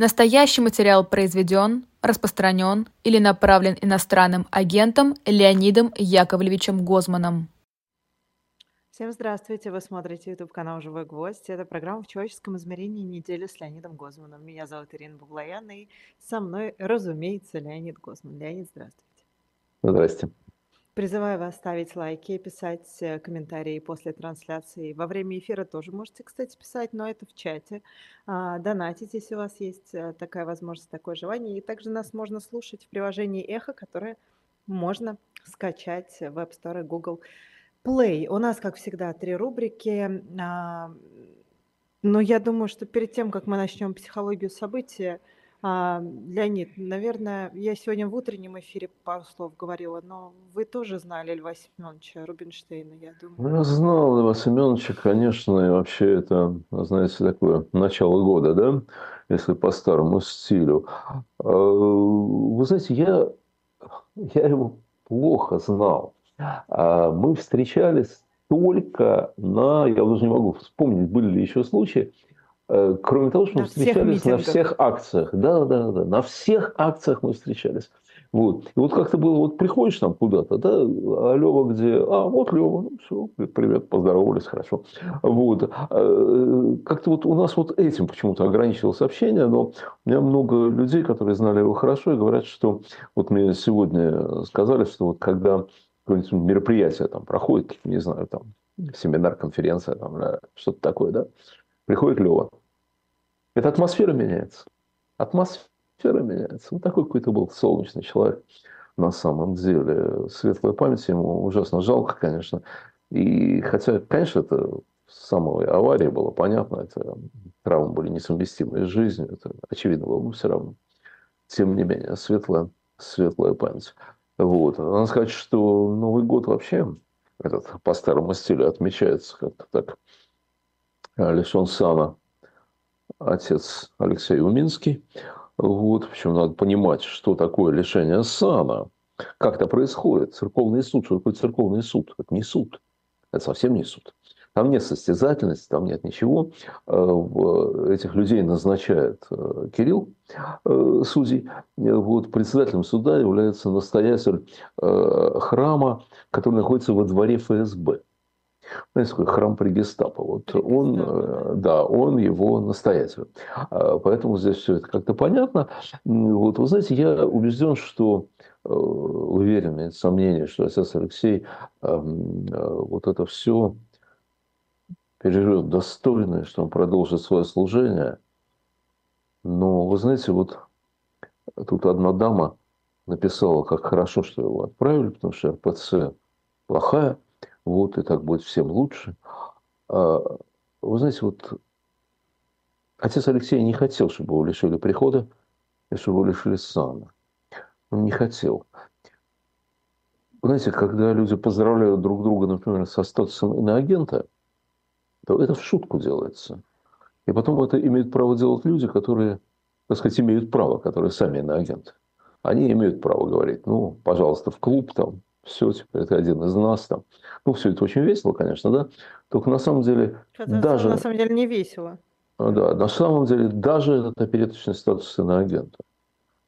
Настоящий материал произведен, распространен или направлен иностранным агентом Леонидом Яковлевичем Гозманом. Всем здравствуйте! Вы смотрите YouTube канал «Живой гвоздь». Это программа «В человеческом измерении. Неделя с Леонидом Гозманом». Меня зовут Ирина Буглаян, и со мной, разумеется, Леонид Гозман. Леонид, здравствуйте. Здрасте. Призываю вас ставить лайки, писать э, комментарии после трансляции. Во время эфира тоже можете, кстати, писать, но это в чате. А, донатить, если у вас есть э, такая возможность, такое желание. И также нас можно слушать в приложении «Эхо», которое можно скачать в App Store и Google Play. У нас, как всегда, три рубрики. А, но я думаю, что перед тем, как мы начнем психологию события, Леонид, наверное, я сегодня в утреннем эфире пару слов говорила, но вы тоже знали Льва Семеновича Рубинштейна, я думаю. Ну, я знал Льва Семеновича, конечно, и вообще это, знаете, такое начало года, да, если по старому стилю. А, вы знаете, я, я его плохо знал. А, мы встречались только на, я уже не могу вспомнить, были ли еще случаи, кроме того, что на мы встречались на всех акциях. Да, да, да. На всех акциях мы встречались. Вот. И вот как-то было, вот приходишь там куда-то, да, а Лева где? А, вот Лева, ну все, привет, поздоровались, хорошо. Вот. Э, как-то вот у нас вот этим почему-то ограничилось общение, но у меня много людей, которые знали его хорошо, и говорят, что вот мне сегодня сказали, что вот когда какое-нибудь мероприятие там проходит, не знаю, там семинар, конференция, там, что-то такое, да, приходит Лева. Эта атмосфера меняется. Атмосфера меняется. Вот такой какой-то был солнечный человек на самом деле. Светлая память ему ужасно жалко, конечно. И хотя, конечно, это с самой аварии было понятно, это травмы были несовместимы с жизнью, это очевидно было, но все равно. Тем не менее, светлая, светлая память. Вот. Надо сказать, что Новый год вообще этот по старому стилю отмечается как-то так лишен сана отец Алексей Уминский. Вот, общем, надо понимать, что такое лишение сана, как это происходит. Церковный суд, что такое церковный суд? Это не суд, это совсем не суд. Там нет состязательности, там нет ничего. Э, этих людей назначает э, Кирилл, э, судей. Вот, председателем суда является настоятель храма, который находится во дворе ФСБ. Знаете, такой храм при гестапо. Вот он, э, да, он его настоятель. А, поэтому здесь все это как-то понятно. Вот, вы знаете, я убежден, что э, уверен, нет сомнения, что отец Алексей эм, э, вот это все переживет достойно, что он продолжит свое служение. Но, вы знаете, вот тут одна дама написала, как хорошо, что его отправили, потому что РПЦ плохая – вот, и так будет всем лучше. А, вы знаете, вот отец Алексей не хотел, чтобы его лишили прихода, и чтобы его лишили сана. Он не хотел. Вы знаете, когда люди поздравляют друг друга, например, со статусом иноагента, то это в шутку делается. И потом это имеют право делать люди, которые, так сказать, имеют право, которые сами иноагенты. Они имеют право говорить, ну, пожалуйста, в клуб там, все, теперь это один из нас там. Ну, все это очень весело, конечно, да. Только на самом деле это даже... На самом деле не весело. А, да, на самом деле даже этот опереточный статус иноагента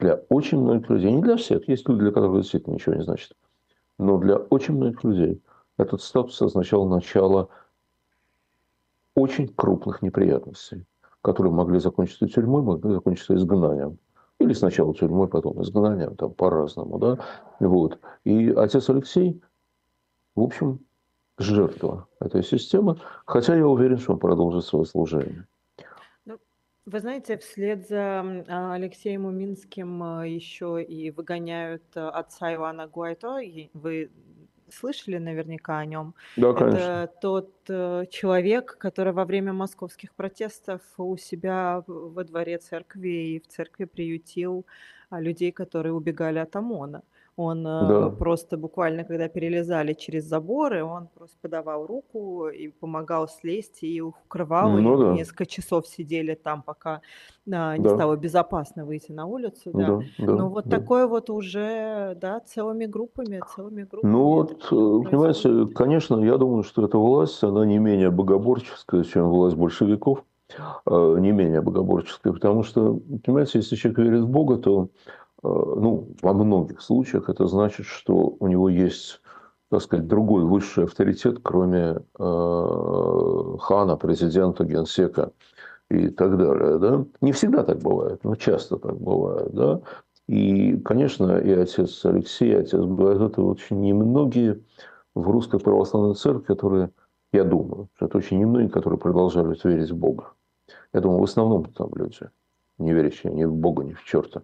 для очень многих людей, не для всех, есть люди, для которых действительно ничего не значит, но для очень многих людей этот статус означал начало очень крупных неприятностей, которые могли закончиться тюрьмой, могли закончиться изгнанием. Или сначала тюрьмой, потом изгнанием, там по-разному, да. Вот. И отец Алексей, в общем, жертва этой системы, хотя я уверен, что он продолжит свое служение. Ну, вы знаете, вслед за а, Алексеем Уминским а, еще и выгоняют а, отца Ивана Гуайто. Вы слышали наверняка о нем. Да, конечно. Это тот э, человек, который во время московских протестов у себя во дворе церкви и в церкви приютил а, людей, которые убегали от ОМОНа. Он э, Да. просто буквально, когда перелезали через заборы, он просто подавал руку и помогал слезть, и укрывал, и Ну да, несколько часов сидели там, пока а, не да, стало безопасно выйти на улицу, да. да, да, Ну вот да. такое вот уже, да, целыми группами, целыми Ну группами это вот, э, понимаете, конечно, я думаю, что эта власть, она не менее богоборческая, чем власть большевиков. э, не менее богоборческое, потому что, понимаете, если человек верит в Бога, то ну, во многих случаях это значит, что у него есть так сказать, другой высший авторитет, кроме э, хана, президента, генсека и так далее. Да? Не всегда так бывает, но часто так бывает. Да? И, конечно, и отец Алексей, и отец Богдан, это очень немногие в русской православной церкви, которые, я думаю, что это очень немногие, которые продолжают верить в Бога. Я думаю, в основном там люди, не верящие ни в Бога, ни в черта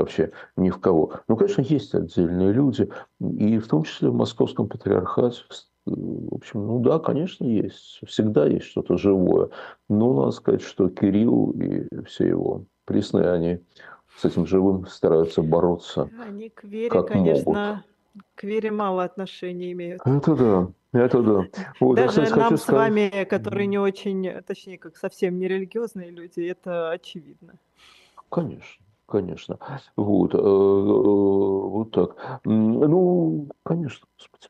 вообще ни в кого. Ну, конечно, есть отдельные люди, и в том числе в московском патриархате, в общем, ну да, конечно, есть. Всегда есть что-то живое. Но надо сказать, что Кирилл и все его присные, они с этим живым стараются бороться. Они к вере, как конечно, могут. к вере мало отношения имеют. Это да. Это да. Вот, Даже кстати, нам с сказать... вами, которые не очень, точнее, как совсем не религиозные люди, это очевидно. Конечно. Конечно. Вот, э, э, вот так. Ну, конечно, господи.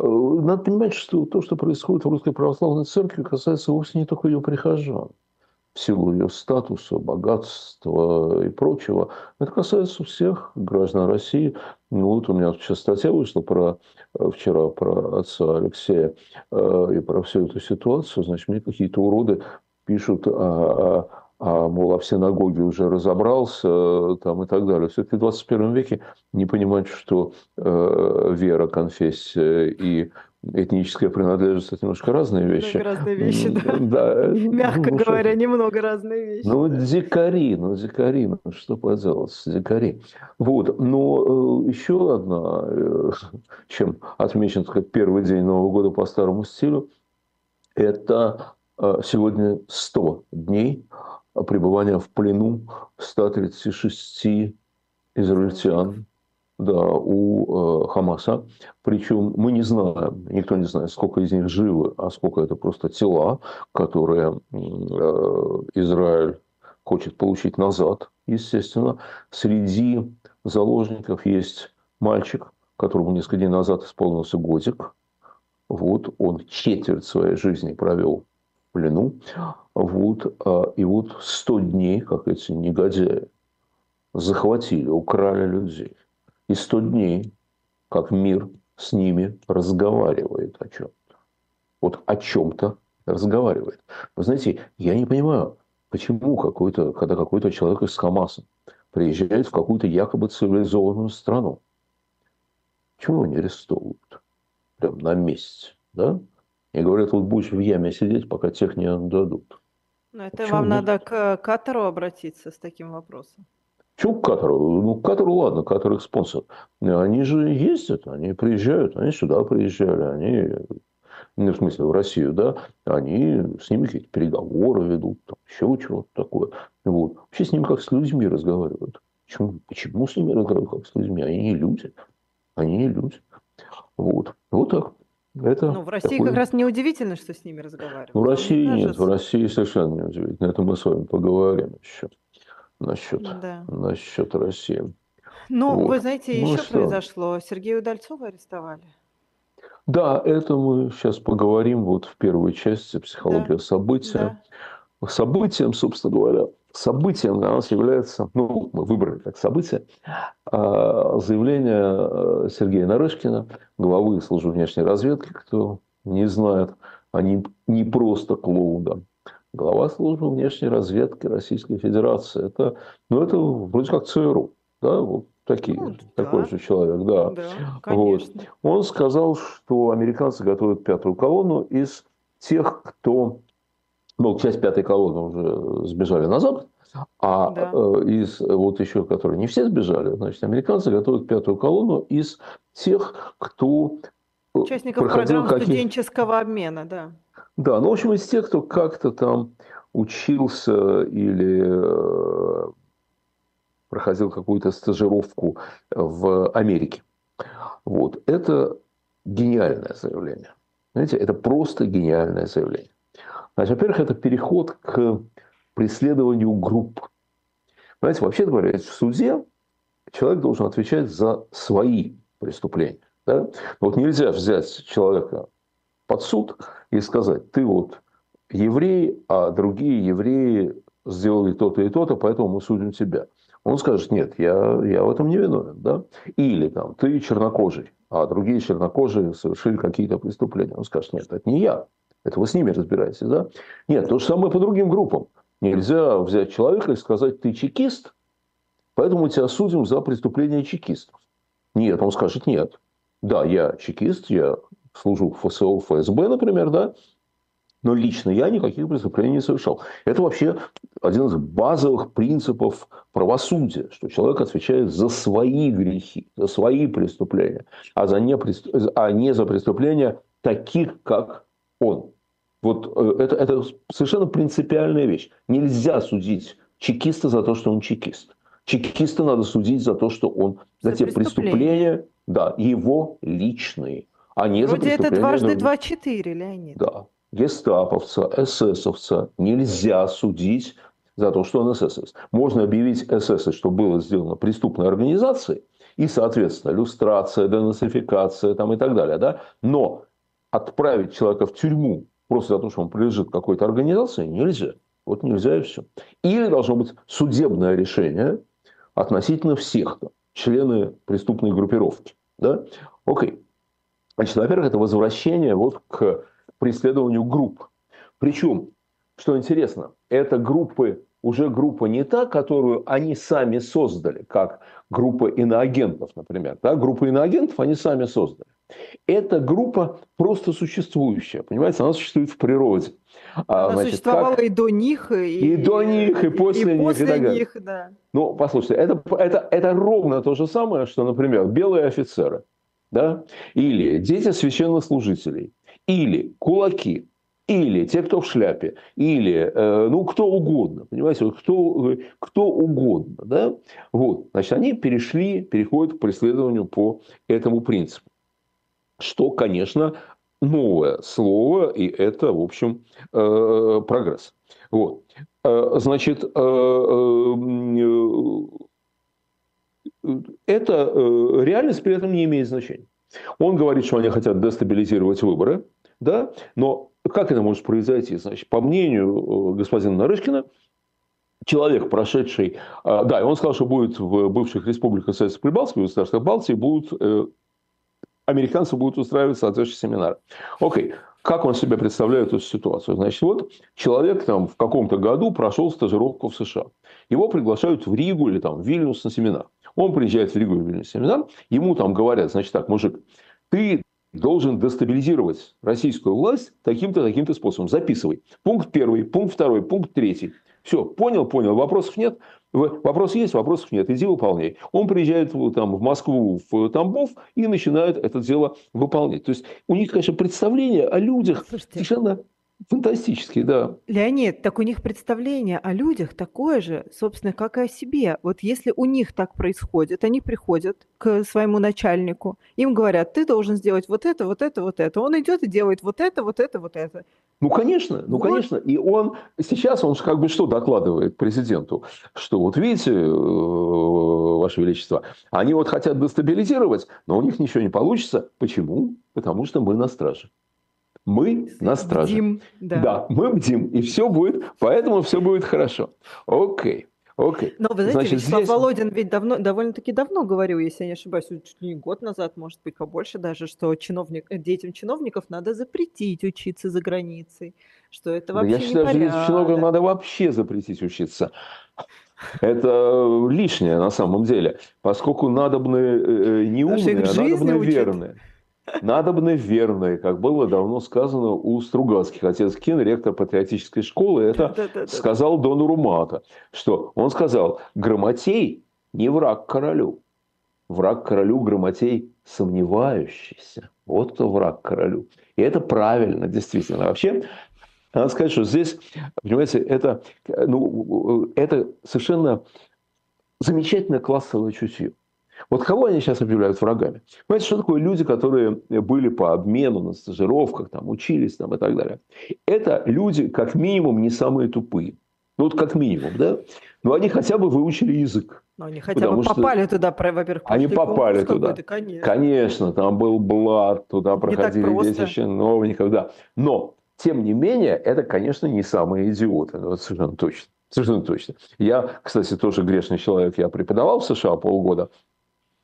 Э, надо понимать, что то, что происходит в Русской Православной Церкви, касается вовсе не только ее прихожан в силу ее статуса, богатства и прочего. Это касается всех граждан России. Ну, вот у меня сейчас статья вышла про, вчера про отца Алексея и про всю эту ситуацию. Значит, мне какие-то уроды пишут о, а, мол, а в синагоге уже разобрался там, и так далее. Все-таки в 21 веке не понимать, что э, вера, конфессия и этническая принадлежность – это немножко разные вещи. Немного разные вещи, да. да. Мягко ну, говоря, что? немного разные вещи. Ну, дикари, ну, дикари, ну, что поделать, дикари. Вот, но э, еще одна, э, чем отмечен как первый день Нового года по старому стилю, это э, сегодня 100 дней пребывания в плену 136 израильтян да, у э, Хамаса. Причем мы не знаем, никто не знает, сколько из них живы, а сколько это просто тела, которые э, Израиль хочет получить назад, естественно. Среди заложников есть мальчик, которому несколько дней назад исполнился годик. Вот, он четверть своей жизни провел в плену. Вот, а, и вот 100 дней, как эти негодяи, захватили, украли людей. И 100 дней, как мир с ними разговаривает о чем-то. Вот о чем-то разговаривает. Вы знаете, я не понимаю, почему какой-то, когда какой-то человек из Хамаса приезжает в какую-то якобы цивилизованную страну, почему не арестовывают? Прям на месте, да? И говорят, вот будешь в яме сидеть, пока тех не отдадут. Ну, это Почему вам надо к Катару обратиться с таким вопросом. Чего к Катару? Ну, к Катару, ладно, Катар их спонсор. Они же ездят, они приезжают, они сюда приезжали, они, ну, в смысле, в Россию, да, они с ними какие-то переговоры ведут, там, еще чего-то такое. Вот. Вообще с ними как с людьми разговаривают. Почему, почему с ними разговаривают как с людьми? Они не люди. Они не люди. Вот. Вот так. Это ну, в России такой... как раз неудивительно, что с ними разговаривают. В России нет, в России совершенно неудивительно. Это мы с вами поговорим еще насчет, да. насчет России. Ну, вот. вы знаете, ну, еще что? произошло. Сергея Удальцова арестовали. Да, это мы сейчас поговорим вот в первой части «Психология да. события». Да. Событием, собственно говоря, событием для нас является, ну, мы выбрали как событие, а, заявление э, Сергея Нарышкина, главы службы внешней разведки, кто не знает, они не просто клоун, да, глава службы внешней разведки Российской Федерации. Это, ну, это вроде как ЦРУ, да, вот такие, ну, такой да. же человек, да. да вот. Он сказал, что американцы готовят пятую колонну из тех, кто ну, часть пятой колонны уже сбежали на Запад, а да. Э, из вот еще, которые не все сбежали, значит, американцы готовят пятую колонну из тех, кто э, Участников программы каких... студенческого обмена, да. Да, ну, в общем, из тех, кто как-то там учился или э, проходил какую-то стажировку в Америке. Вот. Это гениальное заявление. Знаете, это просто гениальное заявление. Значит, во-первых, это переход к преследованию групп. Понимаете, вообще говоря, в суде человек должен отвечать за свои преступления. Да? вот нельзя взять человека под суд и сказать, ты вот еврей, а другие евреи сделали то-то и то-то, поэтому мы судим тебя. Он скажет, нет, я, я в этом не виновен. Да? Или там, ты чернокожий, а другие чернокожие совершили какие-то преступления. Он скажет, нет, это не я. Это вы с ними разбираетесь. Да? Нет, то же самое по другим группам. Нельзя взять человека и сказать, ты чекист, поэтому тебя судим за преступление чекистов. Нет, он скажет, нет. Да, я чекист, я служу в ФСО, ФСБ, например, да, но лично я никаких преступлений не совершал. Это вообще один из базовых принципов правосудия, что человек отвечает за свои грехи, за свои преступления, а, за не, а не за преступления таких, как он. Вот э, это, это совершенно принципиальная вещь. Нельзя судить чекиста за то, что он чекист. Чекиста надо судить за то, что он за, за те преступления, да, его личные, а не Вроде за преступления. это дважды два-четыре, Леонид. Да, гестаповца, эсэсовца нельзя судить за то, что он эсэсовец. Можно объявить эсэсовец, что было сделано преступной организацией, и, соответственно, люстрация, денацификация там, и так далее. Да? Но отправить человека в тюрьму просто за то, что он принадлежит какой-то организации, нельзя. Вот нельзя и все. Или должно быть судебное решение относительно всех там, члены преступной группировки. Да? Окей. Значит, во-первых, это возвращение вот к преследованию групп. Причем, что интересно, это группы, уже группа не та, которую они сами создали, как группа иноагентов, например. Да? Группа иноагентов они сами создали. Это группа просто существующая, понимаете, она существует в природе. А, она Значит, существовала как... и до них, и, и до них, и после и них. После и них, да. Ну, послушайте, это, это, это ровно то же самое, что, например, белые офицеры, да, или дети священнослужителей, или кулаки, или те, кто в шляпе, или э, ну кто угодно, понимаете, вот кто, кто угодно, да, вот, значит, они перешли, переходят к преследованию по этому принципу, что, конечно, новое слово, и это, в общем, э, прогресс. Вот. Э, значит, э, эта реальность при этом не имеет значения. Он говорит, что они хотят дестабилизировать выборы, да, но как это может произойти? Значит, по мнению господина Нарышкина, человек, прошедший... Да, и он сказал, что будет в бывших республиках Советского Прибалтики, в государствах Балтии будут американцы будут устраивать соответствующие семинары. Окей, как он себе представляет эту ситуацию? Значит, вот человек там в каком-то году прошел стажировку в США. Его приглашают в Ригу или там в Вильнюс на семинар. Он приезжает в Ригу или в Вильнюс на семинар, ему там говорят, значит так, мужик, ты должен дестабилизировать российскую власть таким-то, таким-то способом. Записывай. Пункт первый, пункт второй, пункт третий. Все, понял, понял, вопросов нет. Вопрос есть, вопросов нет, иди выполняй. Он приезжает там, в Москву, в Тамбов и начинает это дело выполнять. То есть у них, конечно, представление о людях Слушайте, совершенно Фантастический, да. Леонид, так у них представление о людях такое же, собственно, как и о себе. Вот если у них так происходит, они приходят к своему начальнику, им говорят, ты должен сделать вот это, вот это, вот это. Он идет и делает вот это, вот это, вот это. Ну, конечно, ну, вот. конечно. И он сейчас, он как бы что докладывает президенту? Что вот видите, э, Ваше Величество, они вот хотят дестабилизировать, но у них ничего не получится. Почему? Потому что мы на страже мы на страже. Бдим, да. да, мы бдим, и все будет, поэтому все будет хорошо. Окей. Окей. Но вы знаете, Значит, Вячеслав здесь... Володин ведь давно, довольно-таки давно говорил, если я не ошибаюсь, чуть ли не год назад, может быть, побольше даже, что чиновник, детям чиновников надо запретить учиться за границей, что это вообще Я считаю, что детям чиновникам надо вообще запретить учиться. Это лишнее на самом деле, поскольку надобны э, не умные, а надобны верные. Надобны верные, как было давно сказано у Стругацких. Отец Кен, ректор патриотической школы, это да, да, да, сказал Дону Румата. Что? Он сказал, грамотей не враг королю. Враг королю грамотей сомневающийся. Вот кто враг королю. И это правильно, действительно. Вообще, надо сказать, что здесь, понимаете, это, ну, это совершенно замечательное классовое чутье. Вот кого они сейчас объявляют врагами? Понимаете, что такое люди, которые были по обмену на стажировках, там, учились там, и так далее? Это люди, как минимум, не самые тупые. Ну, вот как минимум, да? Но они хотя бы выучили язык. Но они хотя бы попали туда, во-первых, Они попали туда. Конечно. конечно, там был блат, туда проходили дети чиновников, да. Но тем не менее, это, конечно, не самые идиоты. Ну, это совершенно точно. Совершенно точно. Я, кстати, тоже грешный человек. Я преподавал в США полгода.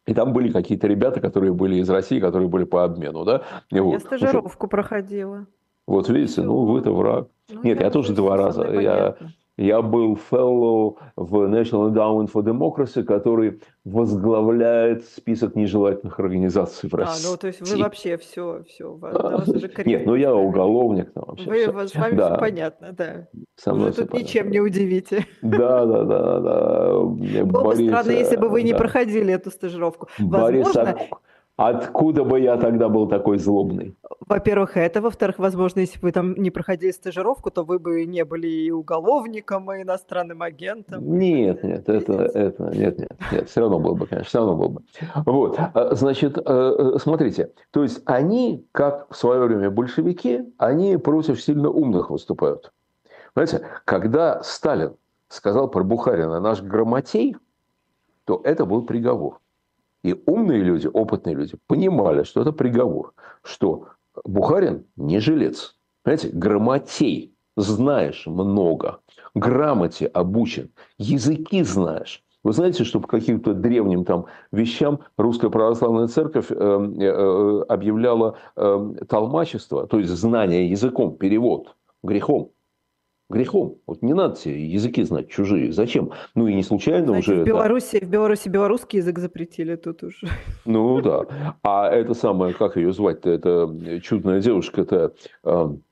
И там были какие-то ребята, которые были из России, которые были по обмену. Да? И я вот. стажировку проходила. Вот видите, ну вы-то враг. Ну, Нет, я, я тоже два раза. Я, я был fellow в National Endowment for Democracy, который возглавляет список нежелательных организаций в России. А, ну то есть вы вообще все, все, вас уже Нет, ну я уголовник. Там вообще вы, С вами да. все понятно, да. Со мной вы тут понятно. ничем не удивите. Да, да, да. да. Было бы странно, если бы вы не проходили эту стажировку. Возможно, Откуда бы я тогда был такой злобный? Во-первых, это. Во-вторых, возможно, если бы вы там не проходили стажировку, то вы бы не были и уголовником, и иностранным агентом. Нет, нет, это, это, нет, нет, нет, все равно было бы, конечно, все равно было бы. Вот, а, значит, э, э, смотрите, то есть они, как в свое время большевики, они против сильно умных выступают. Знаете, когда Сталин сказал про Бухарина наш грамотей, то это был приговор. И умные люди, опытные люди понимали, что это приговор, что Бухарин не жилец. Понимаете, грамотей, знаешь много, грамоте обучен, языки знаешь. Вы знаете, что по каким-то древним там вещам русская православная церковь э, э, объявляла э, толмачество, то есть знание языком, перевод, грехом грехом. Вот не надо себе языки знать чужие. Зачем? Ну и не случайно Знаете, уже... В Беларуси, это... в Беларуси белорусский язык запретили тут уже. Ну да. А это самое, как ее звать-то, это чудная девушка, это... Эм,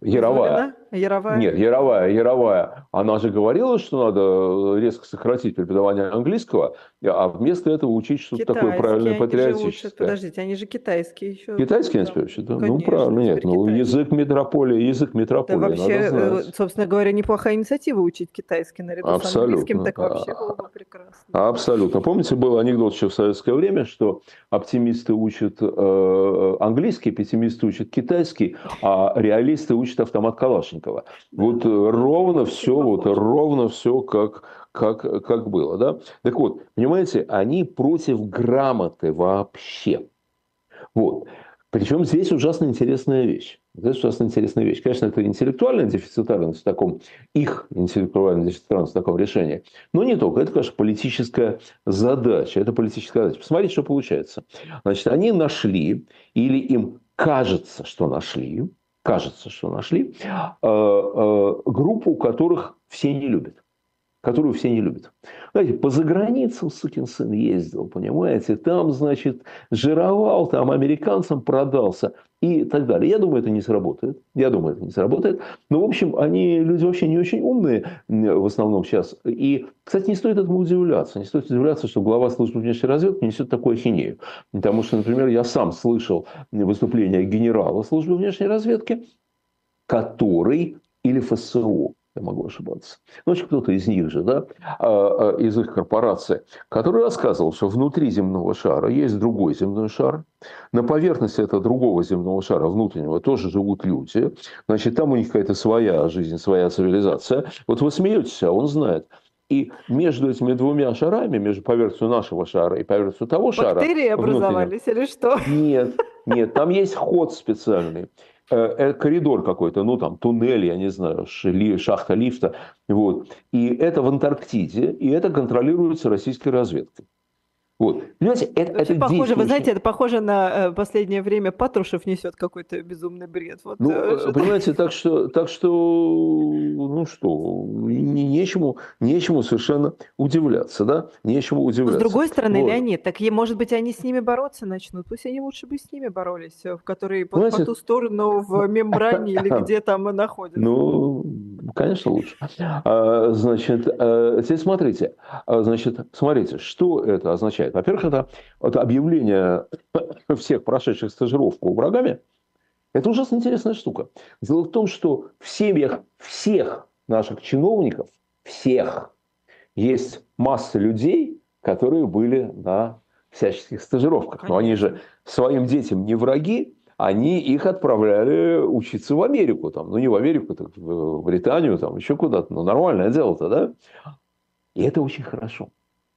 Яровая. Яровая? Нет, Яровая, Яровая. Она же говорила, что надо резко сократить преподавание английского, а вместо этого учить что-то такое правильное патриотическое. Подождите, они же китайские еще. Китайский они учат, да? ну, правильно, нет. Ну, язык метрополии, язык метрополии да, вообще, э, собственно говоря, неплохая инициатива учить китайский наряду Абсолютно. с английским, так вообще было бы прекрасно. Абсолютно. Помните, был анекдот еще в советское время, что оптимисты учат э, английский, пессимисты учат китайский, а реалисты учат автомат Калашникова. Вот э, ровно все, вот ровно все как, как, как было. Да? Так вот, понимаете, они против грамоты вообще. Вот. Причем здесь ужасно интересная вещь. Здесь ужасно интересная вещь. Конечно, это интеллектуальная дефицитарность в таком, их интеллектуальная дефицитарность в таком решении. Но не только. Это, конечно, политическая задача. Это политическая задача. Посмотрите, что получается. Значит, они нашли, или им кажется, что нашли, кажется, что нашли, э, э, группу, которых все не любят. Которую все не любят. Знаете, по заграницам сукин сын ездил, понимаете, там, значит, жировал, там американцам продался и так далее. Я думаю, это не сработает. Я думаю, это не сработает. Но, в общем, они люди вообще не очень умные в основном сейчас. И, кстати, не стоит этому удивляться. Не стоит удивляться, что глава службы внешней разведки несет такую ахинею. Потому что, например, я сам слышал выступление генерала службы внешней разведки, который или ФСО, я могу ошибаться. Ну, кто-то из них же, да, а, а, из их корпорации, который рассказывал, что внутри земного шара есть другой земной шар. На поверхности этого другого земного шара внутреннего тоже живут люди. Значит, там у них какая-то своя жизнь, своя цивилизация. Вот вы смеетесь, а он знает. И между этими двумя шарами, между поверхностью нашего шара и поверхностью того Бактерии шара... Бактерии образовались или что? Нет, нет, там есть ход специальный. Э, э, коридор какой-то, ну там туннель, я не знаю, шахта лифта. Вот. И это в Антарктиде, и это контролируется российской разведкой. Вот. Понимаете, это, это, это похоже, вы знаете, это похоже на э, последнее время Патрушев несет какой-то безумный бред. Вот, ну, э, понимаете, так что, так что, ну что, не, нечему, нечему совершенно удивляться, да? Нечему удивляться. С другой стороны, вот. Леонид, так может быть, они с ними бороться начнут. Пусть они лучше бы с ними боролись, в которые по, по ту сторону в мембране или где там находятся. Ну, конечно, лучше. А, значит, теперь смотрите, значит, смотрите, что это означает? Означает? Во-первых, это, это объявление всех прошедших стажировку врагами. Это ужасно интересная штука. Дело в том, что в семьях всех наших чиновников, всех, есть масса людей, которые были на всяческих стажировках. Но они же своим детям не враги, они их отправляли учиться в Америку. Там, ну, не в Америку, так в Британию, там, еще куда-то. Ну, нормальное дело-то, да? И это очень хорошо.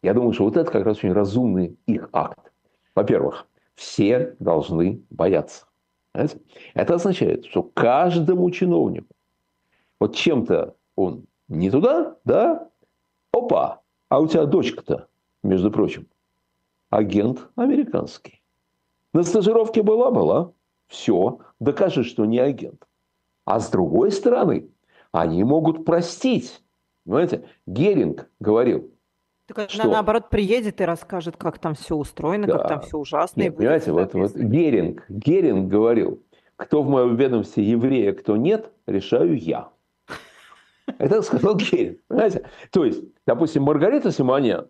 Я думаю, что вот это как раз очень разумный их акт. Во-первых, все должны бояться. Понимаете? Это означает, что каждому чиновнику, вот чем-то он не туда, да, опа, а у тебя дочка-то, между прочим, агент американский. На стажировке была, была, все, докажи, что не агент. А с другой стороны, они могут простить. Понимаете, Геринг говорил, так что... она, наоборот, приедет и расскажет, как там все устроено, да. как там все ужасно. Нет, понимаете, вот, вот Геринг, Геринг говорил, кто в моем ведомстве еврея, кто нет, решаю я. Это сказал Геринг. Понимаете? То есть, допустим, Маргарита Симонян,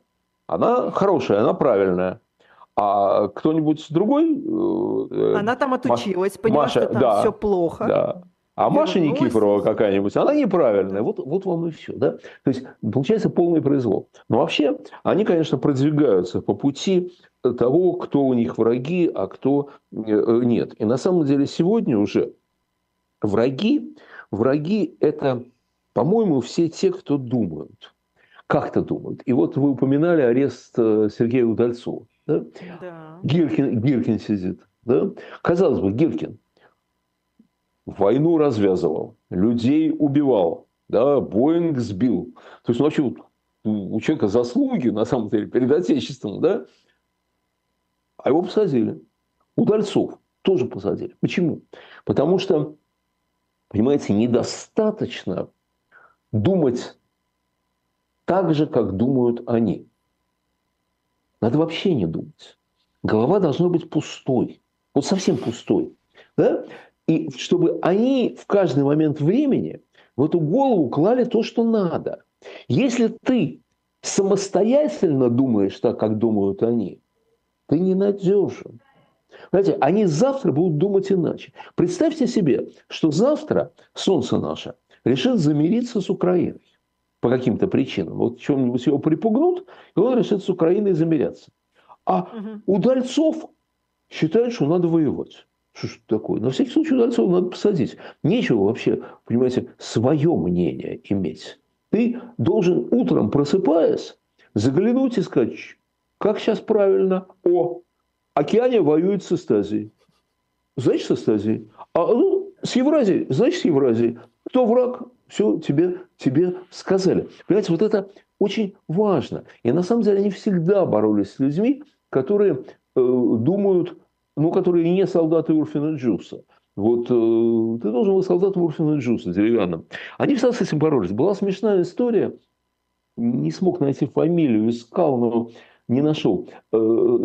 она хорошая, она правильная. А кто-нибудь другой... Э, она там отучилась, Маша, что там да, все плохо. Да. А Маша Никифорова какая-нибудь, она неправильная. Вот, вот вам и все. Да? То есть получается полный произвол. Но вообще они, конечно, продвигаются по пути того, кто у них враги, а кто э, нет. И на самом деле сегодня уже враги, враги это, по-моему, все те, кто думают. Как-то думают. И вот вы упоминали арест э, Сергея Удальцова. Да? Да. Гиркин, Гиркин сидит. Да? Казалось бы, Гиркин – войну развязывал, людей убивал, да, Боинг сбил. То есть, ну, вообще, у человека заслуги, на самом деле, перед Отечеством, да, а его посадили. Удальцов тоже посадили. Почему? Потому что, понимаете, недостаточно думать так же, как думают они. Надо вообще не думать. Голова должна быть пустой. Вот совсем пустой. Да? И чтобы они в каждый момент времени в эту голову клали то, что надо. Если ты самостоятельно думаешь так, как думают они, ты ненадежен. Знаете, они завтра будут думать иначе. Представьте себе, что завтра Солнце наше решит замириться с Украиной по каким-то причинам. Вот чем-нибудь его припугнут, и он решит с Украиной замиряться. А угу. удальцов считают, что надо воевать. Что ж такое? На всякий случай Удальцова надо посадить. Нечего вообще, понимаете, свое мнение иметь. Ты должен утром, просыпаясь, заглянуть и сказать, как сейчас правильно, о, океане воюет с Эстазией. Значит, с Эстазией. А ну, с Евразией, значит, с Евразией. Кто враг? Все тебе, тебе сказали. Понимаете, вот это очень важно. И на самом деле они всегда боролись с людьми, которые э, думают ну, которые не солдаты Урфина Джуса. Вот э, ты должен быть солдатом Урфина Джуса, деревянным. Они всегда с этим боролись. Была смешная история. Не смог найти фамилию, искал, но не нашел. Э,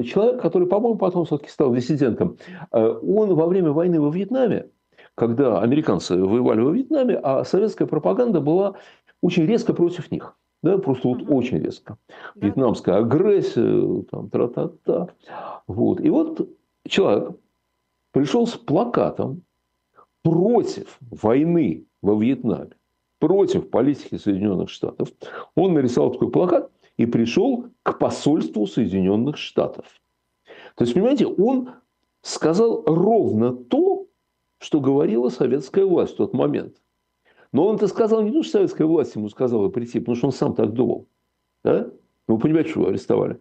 человек, который, по-моему, потом все-таки стал диссидентом, э, он во время войны во Вьетнаме, когда американцы воевали во Вьетнаме, а советская пропаганда была очень резко против них. Да, просто вот угу. очень резко. Да. Вьетнамская агрессия, там, тра-та-та. Вот. И вот человек пришел с плакатом против войны во Вьетнаме, против политики Соединенных Штатов. Он нарисовал такой плакат и пришел к посольству Соединенных Штатов. То есть, понимаете, он сказал ровно то, что говорила советская власть в тот момент. Но он это сказал не то, что советская власть ему сказала прийти, потому что он сам так думал. Да? Вы понимаете, что его арестовали?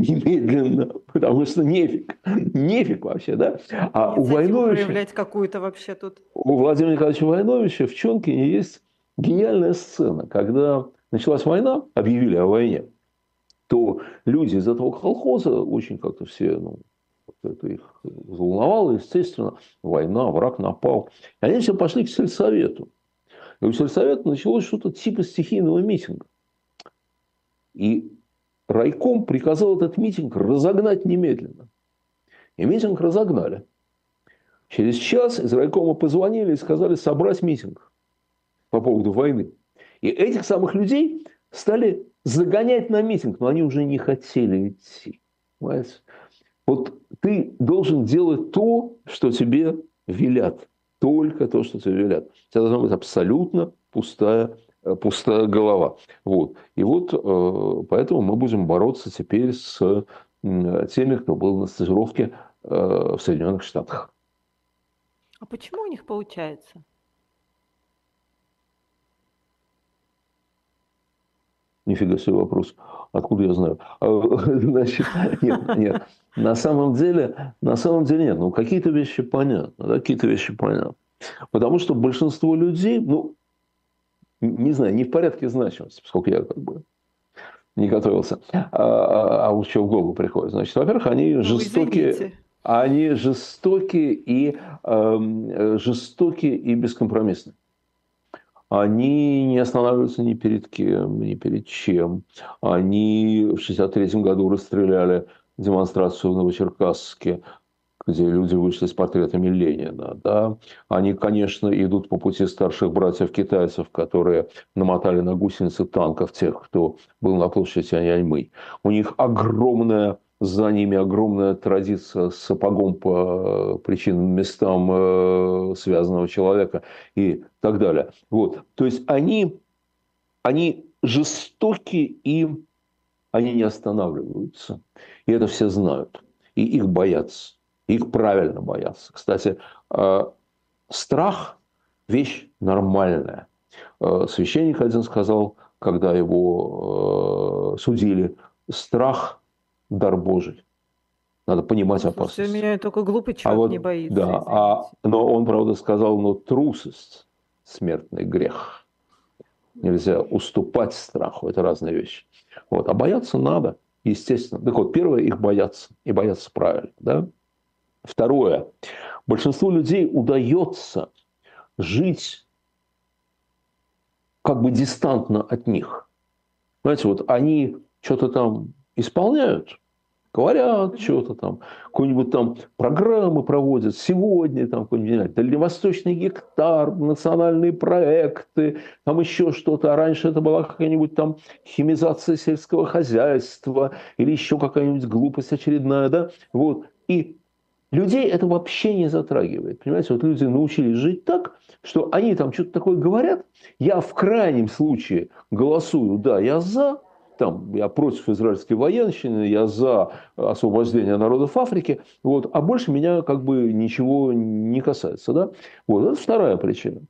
Немедленно, потому что нефиг, нефиг вообще, да? А у Войновича... проявлять какую-то вообще тут... У Владимира Николаевича Войновича в Чонкине есть гениальная сцена, когда началась война, объявили о войне, то люди из этого колхоза очень как-то все, ну, это их волновало, естественно, война, враг напал. И они все пошли к сельсовету. И у сельсовета началось что-то типа стихийного митинга. И райком приказал этот митинг разогнать немедленно. И митинг разогнали. Через час из райкома позвонили и сказали собрать митинг по поводу войны. И этих самых людей стали загонять на митинг, но они уже не хотели идти. Понимаете? Вот ты должен делать то, что тебе велят. Только то, что тебе велят. У тебя должна быть абсолютно пустая пустая голова. Вот. И вот э, поэтому мы будем бороться теперь с теми, кто был на стажировке э, в Соединенных Штатах. А почему у них получается? Нифига себе вопрос. Откуда я знаю? А, значит, нет, нет. На самом деле, на самом деле нет. Ну, какие-то вещи понятны. Да, какие-то вещи понятны. Потому что большинство людей, ну, не знаю, не в порядке значимости, поскольку я как бы не готовился, а, а, а уж что в голову приходит. Значит, во-первых, они ну, жестокие. Извините. Они жестокие и, э, жестокие и бескомпромиссные. Они не останавливаются ни перед кем, ни перед чем. Они в 1963 году расстреляли демонстрацию в Новочеркасске где люди вышли с портретами Ленина. Да? Они, конечно, идут по пути старших братьев-китайцев, которые намотали на гусеницы танков тех, кто был на площади Тяньаньмы. У них огромная за ними огромная традиция с сапогом по причинным местам э, связанного человека и так далее. Вот. То есть они, они жестоки и они не останавливаются. И это все знают. И их боятся. Их правильно боятся. Кстати, э, страх – вещь нормальная. Э, священник один сказал, когда его э, судили, страх – дар Божий. Надо понимать ну, опасность. Все меня только глупый человек а вот, не боится. Да, а, но он, правда, сказал, но трусость – смертный грех. Нельзя уступать страху. Это разные вещи. Вот. А бояться надо, естественно. Так вот, первое – их бояться. И бояться правильно. Да? Второе. Большинству людей удается жить как бы дистантно от них. Знаете, вот они что-то там исполняют, говорят что-то там, какую-нибудь там программы проводят, сегодня там какой-нибудь дальневосточный гектар, национальные проекты, там еще что-то, а раньше это была какая-нибудь там химизация сельского хозяйства или еще какая-нибудь глупость очередная, да, вот, и Людей это вообще не затрагивает. Понимаете, вот люди научились жить так, что они там что-то такое говорят. Я в крайнем случае голосую, да, я за, там, я против израильской военщины, я за освобождение народов Африки, вот, а больше меня как бы ничего не касается. Да? Вот, это вторая причина.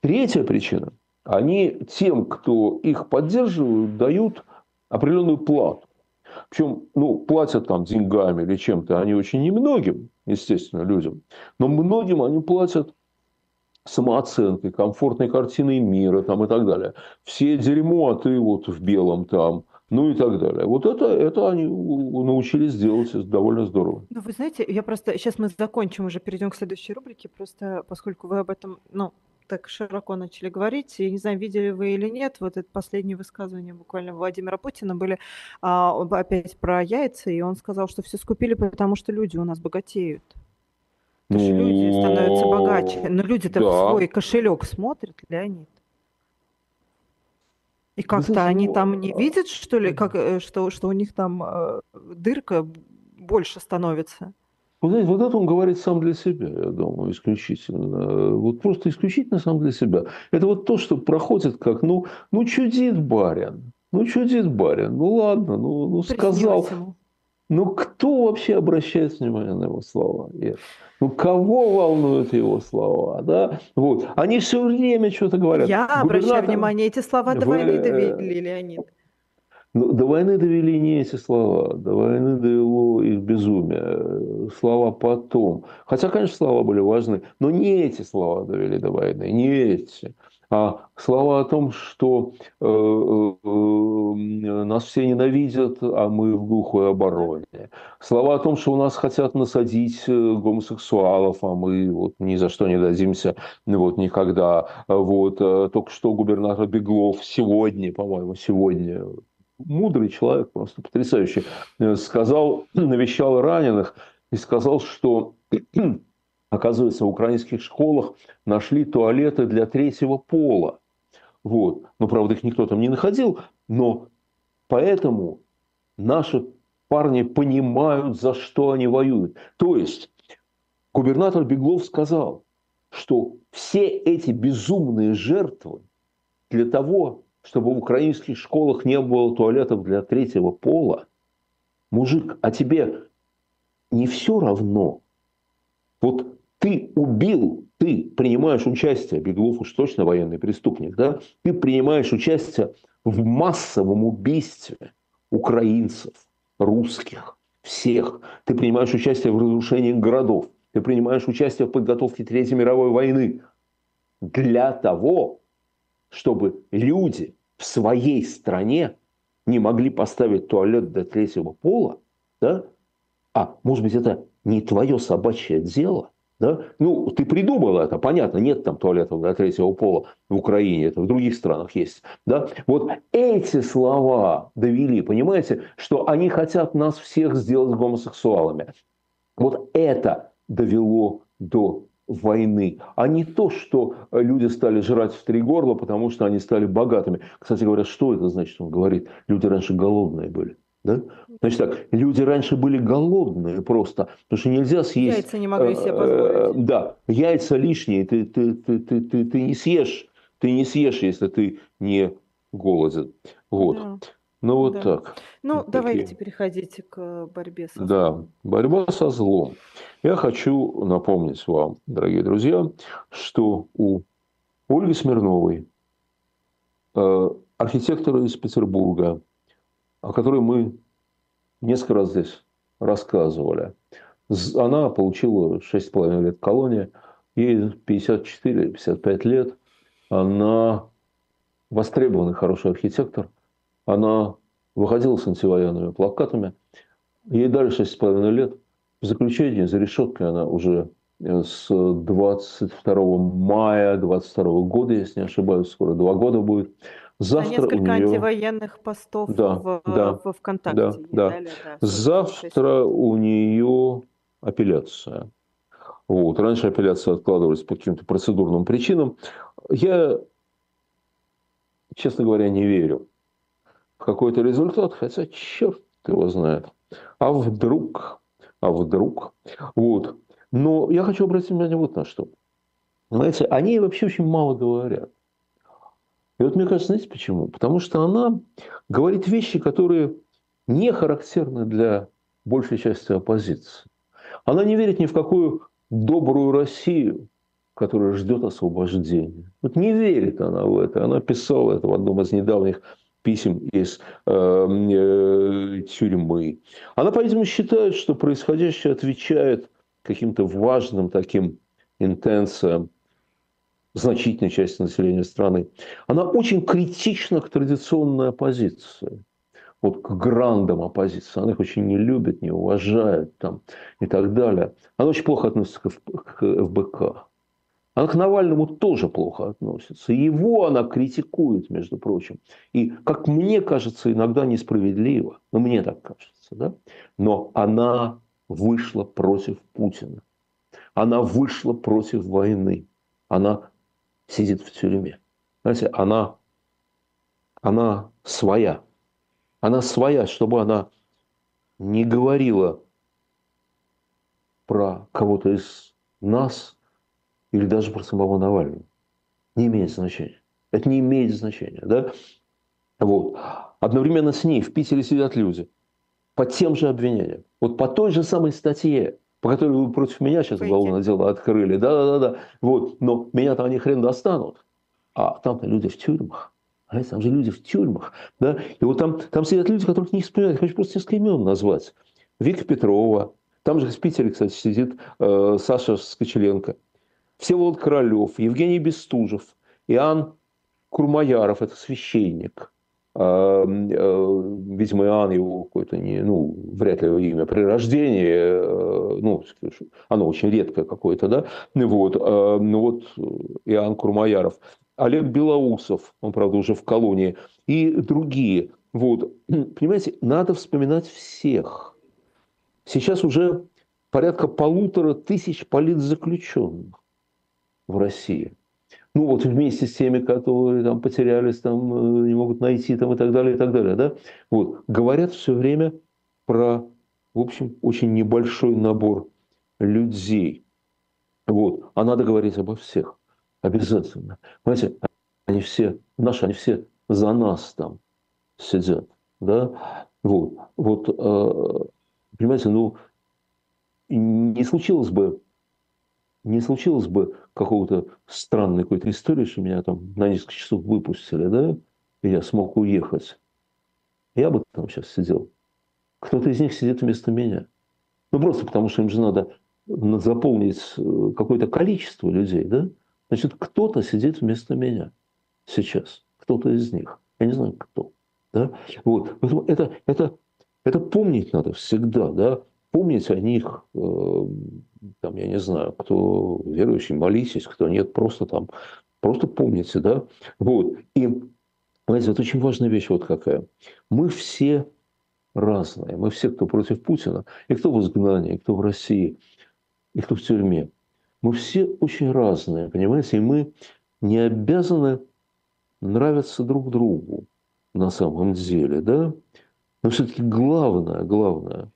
Третья причина. Они тем, кто их поддерживают, дают определенную плату. Причем, ну, платят там деньгами или чем-то они очень немногим, естественно, людям. Но многим они платят самооценкой, комфортной картиной мира там, и так далее. Все дерьмо, а ты вот в белом там, ну и так далее. Вот это, это они научились делать довольно здорово. Ну, вы знаете, я просто... Сейчас мы закончим, уже перейдем к следующей рубрике, просто поскольку вы об этом, ну, так широко начали говорить. Я не знаю, видели вы или нет, вот это последнее высказывание буквально Владимира Путина были а, опять про яйца, и он сказал, что все скупили, потому что люди у нас богатеют. Потому что люди становятся богаче. Но люди-то да. в свой кошелек смотрят, Леонид. И как-то они там не видят, что ли, как, э, что, что у них там э, дырка больше становится? Вы знаете, вот это он говорит сам для себя, я думаю, исключительно. Вот просто исключительно сам для себя. Это вот то, что проходит как, ну, ну чудит барин. Ну, чудит барин. Ну, ладно, ну, ну сказал. Ну, кто вообще обращает внимание на его слова? Нет. Ну, кого волнуют его слова? Да? Вот. Они все время что-то говорят. Я обращаю внимание, эти слова до войны довели, Леонид. Ну, до войны довели не эти слова, до войны довело их безумие. Слова потом. Хотя, конечно, слова были важны, но не эти слова довели до войны, не эти. А слова о том, что э, э, нас все ненавидят, а мы в глухой обороне. Слова о том, что у нас хотят насадить э, гомосексуалов, а мы вот ни за что не дадимся вот, никогда. Вот, э, только что губернатор Беглов сегодня, по-моему, сегодня мудрый человек, просто потрясающий, э, сказал, навещал раненых и сказал, что, оказывается, в украинских школах нашли туалеты для третьего пола. Вот. Но, правда, их никто там не находил, но поэтому наши парни понимают, за что они воюют. То есть, губернатор Беглов сказал, что все эти безумные жертвы для того, чтобы в украинских школах не было туалетов для третьего пола, мужик, а тебе не все равно. Вот ты убил, ты принимаешь участие, Беглов уж точно военный преступник, да? Ты принимаешь участие в массовом убийстве украинцев, русских, всех. Ты принимаешь участие в разрушении городов. Ты принимаешь участие в подготовке Третьей мировой войны. Для того, чтобы люди в своей стране не могли поставить туалет для третьего пола, да? а может быть это не твое собачье дело, да? Ну, ты придумал это, понятно, нет там туалетов для третьего пола в Украине, это в других странах есть. Да? Вот эти слова довели, понимаете, что они хотят нас всех сделать гомосексуалами. Вот это довело до войны, а не то, что люди стали жрать в три горла, потому что они стали богатыми. Кстати говоря, что это значит? Он говорит, люди раньше голодные были. Да? Значит так, люди раньше были голодные просто, потому что нельзя съесть... Яйца не могли себе позволить. Э, да, яйца лишние, ты, ты, ты, ты, ты, ты не съешь, ты не съешь, если ты не голоден. Вот. Да. Ну вот да. так. Ну, вот давайте такие. переходите к борьбе со злом. Да, борьба со злом. Я хочу напомнить вам, дорогие друзья, что у Ольги Смирновой, э, архитектора из Петербурга, о которой мы несколько раз здесь рассказывали. Она получила 6,5 лет колонии, ей 54-55 лет. Она востребованный хороший архитектор. Она выходила с антивоенными плакатами. Ей дали 6,5 лет. В заключении за решеткой она уже с 22 мая 22 года, если не ошибаюсь, скоро два года будет. Завтра несколько у нее... антивоенных постов да, в, да, в ВКонтакте. Да, да. Далее, да Завтра 6. у нее апелляция. Вот. Раньше апелляция откладывалась по каким-то процедурным причинам. Я, честно говоря, не верю какой-то результат, хотя черт его знает. А вдруг, а вдруг. Вот. Но я хочу обратить внимание вот на что. Знаете, они вообще очень мало говорят. И вот мне кажется, знаете почему? Потому что она говорит вещи, которые не характерны для большей части оппозиции. Она не верит ни в какую добрую Россию, которая ждет освобождения. Вот не верит она в это. Она писала это в одном из недавних писем из э, э, тюрьмы. Она, по-видимому, считает, что происходящее отвечает каким-то важным таким интенциям значительной части населения страны, она очень критична к традиционной оппозиции. Вот к грандам оппозиции. Она их очень не любит, не уважает там, и так далее. Она очень плохо относится к ФБК. Она к Навальному тоже плохо относится. Его она критикует, между прочим. И, как мне кажется, иногда несправедливо. Ну, мне так кажется. Да? Но она вышла против Путина. Она вышла против войны. Она сидит в тюрьме. Знаете, она, она своя. Она своя, чтобы она не говорила про кого-то из нас или даже про самого Навального. Не имеет значения. Это не имеет значения. Да? Вот. Одновременно с ней в Питере сидят люди по тем же обвинениям. Вот по той же самой статье по которой вы против меня сейчас уголовное дело открыли. Да-да-да. Вот. Но меня там они хрен достанут. А там-то люди в тюрьмах. Знаете, там же люди в тюрьмах. Да? И вот там, там сидят люди, которых не вспоминают. Я хочу просто несколько имен назвать. Вика Петрова. Там же в Питере, кстати, сидит э, Саша Скочеленко. Всеволод Королев, Евгений Бестужев, Иоанн Курмаяров, это священник. А, э, видимо, Иоанн его какое-то не, ну, вряд ли его имя при рождении, э, ну, оно очень редкое какое-то, да, вот, а, ну вот Иоанн Курмаяров, Олег Белоусов, он, правда, уже в колонии, и другие, вот, понимаете, надо вспоминать всех. Сейчас уже порядка полутора тысяч политзаключенных в России – ну вот вместе с теми, которые там потерялись, там э, не могут найти там и так далее, и так далее, да, вот, говорят все время про, в общем, очень небольшой набор людей, вот, а надо говорить обо всех, обязательно, понимаете, они все, наши, они все за нас там сидят, да, вот, вот, э, понимаете, ну, не случилось бы не случилось бы какого-то странной какой-то истории, что меня там на несколько часов выпустили, да? я смог уехать, я бы там сейчас сидел. Кто-то из них сидит вместо меня. Ну, просто потому что им же надо заполнить э, какое-то количество людей, да? Значит, кто-то сидит вместо меня сейчас. Кто-то из них. Я не знаю, кто. Да? Вот. Поэтому это, это, это помнить надо всегда, да? Помнить о них, э, там, я не знаю, кто верующий, молитесь, кто нет, просто там, просто помните, да? Вот. И, знаете, вот очень важная вещь вот какая. Мы все разные. Мы все, кто против Путина, и кто в изгнании, и кто в России, и кто в тюрьме. Мы все очень разные, понимаете? И мы не обязаны нравиться друг другу на самом деле, да? Но все-таки главное, главное,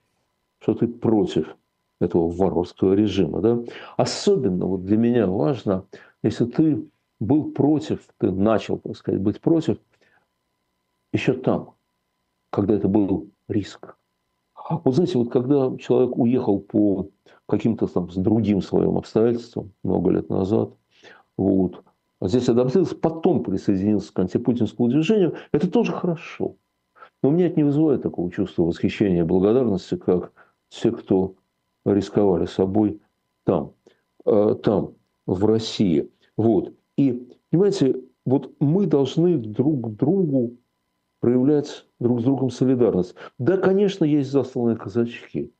что ты против этого варварского режима, да? Особенно вот для меня важно, если ты был против, ты начал, так сказать, быть против еще там, когда это был риск. Вот знаете, вот когда человек уехал по каким-то там с другим своим обстоятельствам много лет назад, вот, а здесь адаптировался, потом присоединился к антипутинскому движению, это тоже хорошо. Но у меня это не вызывает такого чувства восхищения и благодарности, как те, кто рисковали собой там, э, там, в России. Вот. И, понимаете, вот мы должны друг другу проявлять друг с другом солидарность. Да, конечно, есть засланные казачки.